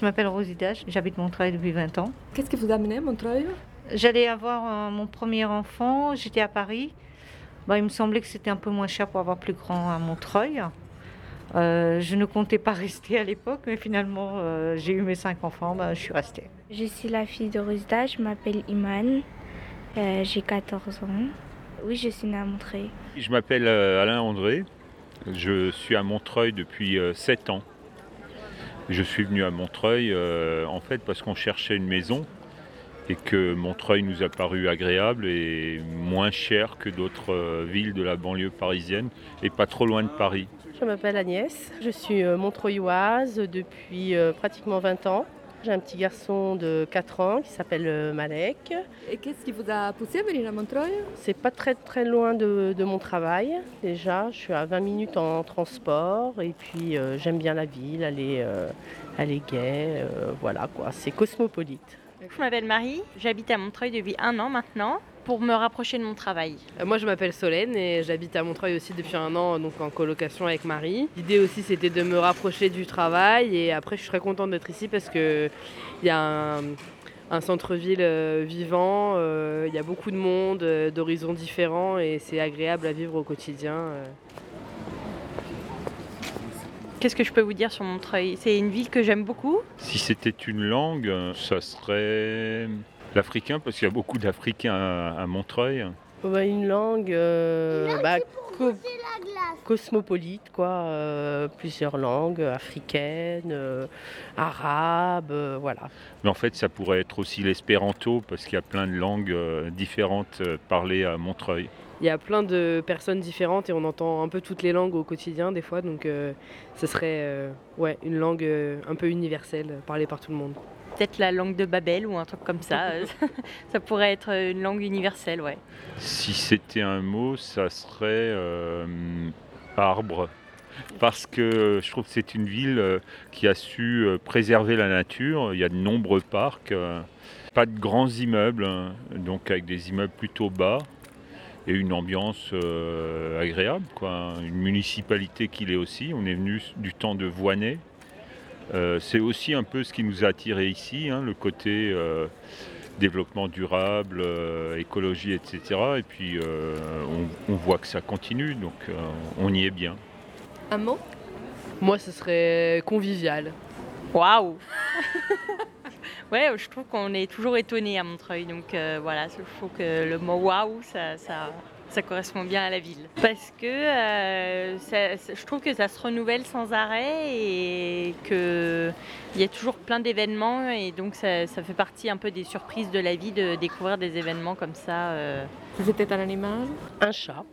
Je m'appelle Rosida, j'habite Montreuil depuis 20 ans. Qu'est-ce qui vous a amené à Montreuil? J'allais avoir euh, mon premier enfant, j'étais à Paris. Bah, il me semblait que c'était un peu moins cher pour avoir plus grand à Montreuil. Euh, je ne comptais pas rester à l'époque, mais finalement, euh, j'ai eu mes cinq enfants, bah, je suis restée. Je suis la fille de Rosida, je m'appelle Iman, euh, j'ai 14 ans. Oui, je suis née à Montreuil. Je m'appelle Alain André, je suis à Montreuil depuis 7 ans. Je suis venu à Montreuil euh, en fait parce qu'on cherchait une maison et que Montreuil nous a paru agréable et moins cher que d'autres euh, villes de la banlieue parisienne et pas trop loin de Paris. Je m'appelle Agnès, je suis euh, montreuilloise depuis pratiquement 20 ans. J'ai un petit garçon de 4 ans qui s'appelle euh, Malek. Et qu'est-ce qui vous a poussé à venir à Montreuil? C'est pas très très loin de, de mon travail déjà. Je suis à 20 minutes en transport et puis euh, j'aime bien la ville, elle est, euh, elle est gaie, euh, voilà quoi. C'est cosmopolite. Je m'appelle Marie, j'habite à Montreuil depuis un an maintenant pour me rapprocher de mon travail. Euh, Moi, je m'appelle Solène et j'habite à Montreuil aussi depuis un an, donc en colocation avec Marie. L'idée aussi, c'était de me rapprocher du travail et après, je suis très contente d'être ici parce que il y a un, un centre-ville euh, vivant, euh, il y a beaucoup de monde, d'horizons différents et c'est agréable à vivre au quotidien. Qu'est-ce que je peux vous dire sur Montreuil? C'est une ville que j'aime beaucoup? Si c'était une langue, ça serait l'africain parce qu'il y a beaucoup d'Africains à, à Montreuil. Bah, une langue euh, bah, co- cosmopolite, quoi. euh, plusieurs langues africaines, euh, arabes, euh, voilà. Mais en fait, ça pourrait être aussi l'espéranto parce qu'il y a plein de langues différentes parlées à Montreuil. Il y a plein de personnes différentes et on entend un peu toutes les langues au quotidien des fois, donc euh, ce serait euh, ouais, une langue euh, un peu universelle, parlée par tout le monde. Peut-être la langue de Babel ou un truc comme ça. ça pourrait être une langue universelle, ouais. Si c'était un mot, ça serait euh, arbre. Parce que je trouve que c'est une ville qui a su préserver la nature. Il y a de nombreux parcs, pas de grands immeubles, hein, donc avec des immeubles plutôt bas et une ambiance euh, agréable. Quoi. Une municipalité qu'il est aussi. On est venu du temps de Voinet. Euh, c'est aussi un peu ce qui nous a attiré ici, hein, le côté euh, développement durable, euh, écologie, etc. Et puis euh, on, on voit que ça continue, donc euh, on y est bien. Un mot? Moi, ce serait convivial. Waouh Ouais, je trouve qu'on est toujours étonné à Montreuil, donc euh, voilà, je trouve que le mot waouh, ça, ça, ça correspond bien à la ville. Parce que euh, ça- je trouve que ça se renouvelle sans arrêt et qu'il y a toujours plein d'événements et donc ça, ça fait partie un peu des surprises de la vie de découvrir des événements comme ça. euh. C'était un animal Un chat.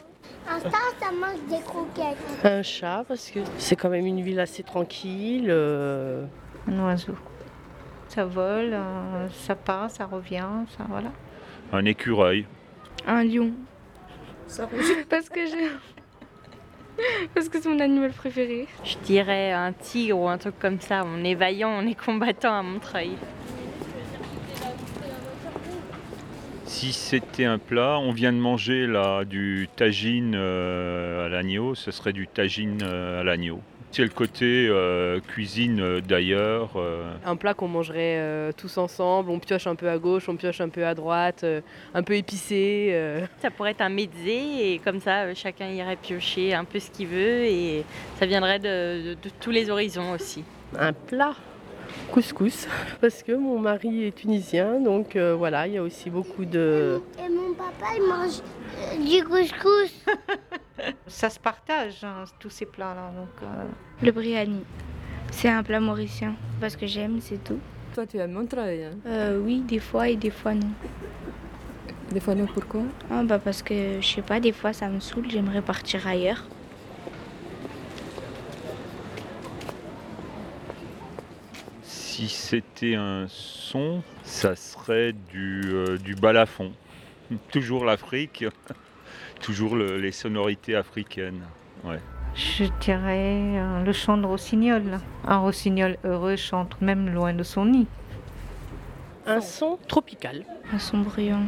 Un star, ça mange des croquettes. Un chat, parce que c'est quand même une ville assez tranquille. euh, Un oiseau. Ça vole, euh, ça part, ça revient, ça voilà. Un écureuil, Un lion. Parce que j'ai... Parce que c'est mon animal préféré. Je dirais un tigre ou un truc comme ça. On est vaillant, on est combattant à Montreuil. Si c'était un plat, on vient de manger là du tagine euh, à l'agneau, ce serait du tagine euh, à l'agneau. C'est le côté euh, cuisine euh, d'ailleurs. euh, Un plat qu'on mangerait euh, tous ensemble, on pioche un peu à gauche, on pioche un peu à droite, euh, un peu épicé. euh. Ça pourrait être un mezzé et comme ça, euh, chacun irait piocher un peu ce qu'il veut et ça viendrait de, de- de tous les horizons aussi. un plat couscous parce que mon mari est tunisien donc euh, voilà il y a aussi beaucoup de Et mon papa, il mange euh, du couscous. Ça se partage, hein, tous ces plats-là. Donc, euh, Le biryani. C'est un plat mauricien. Parce que j'aime, c'est tout. Toi, tu aimes Montreuil. hein? Euh, oui, des fois et des fois non. Des fois, non, pourquoi? Ah, bah parce que, je sais pas, des fois ça me saoule, j'aimerais partir ailleurs. si c'était un son, ça serait du, euh, du balafon. Toujours l'Afrique, toujours le- les sonorités africaines. Ouais. je dirais euh, le chant de rossignol. Un rossignol heureux chante même loin de son nid. un son tropical Un son bruyant.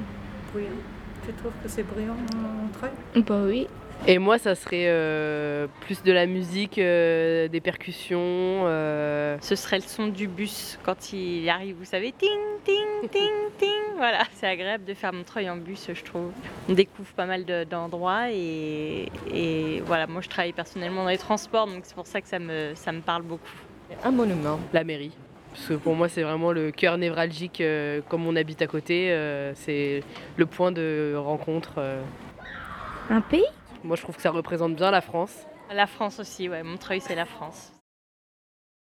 Tu trouves que c'est brillant, Montreuil Bah oui. Et moi, ça serait euh, plus de la musique, euh, des percussions. euh, Ce serait le son du bus quand il arrive, vous savez, ting, ting, ting, ting. Voilà, c'est agréable de faire Montreuil en bus, je trouve. On découvre pas mal de- d'endroits et, et voilà, moi je travaille personnellement dans les transports, donc c'est pour ça que ça me, ça me parle beaucoup. Un monument. la mairie. Parce que pour moi, c'est vraiment le cœur névralgique, euh, comme on habite à côté. euh, c'est le point de rencontre. euh. Un pays? Moi, je trouve que ça représente bien la France. La France aussi, ouais, Montreuil c'est la France.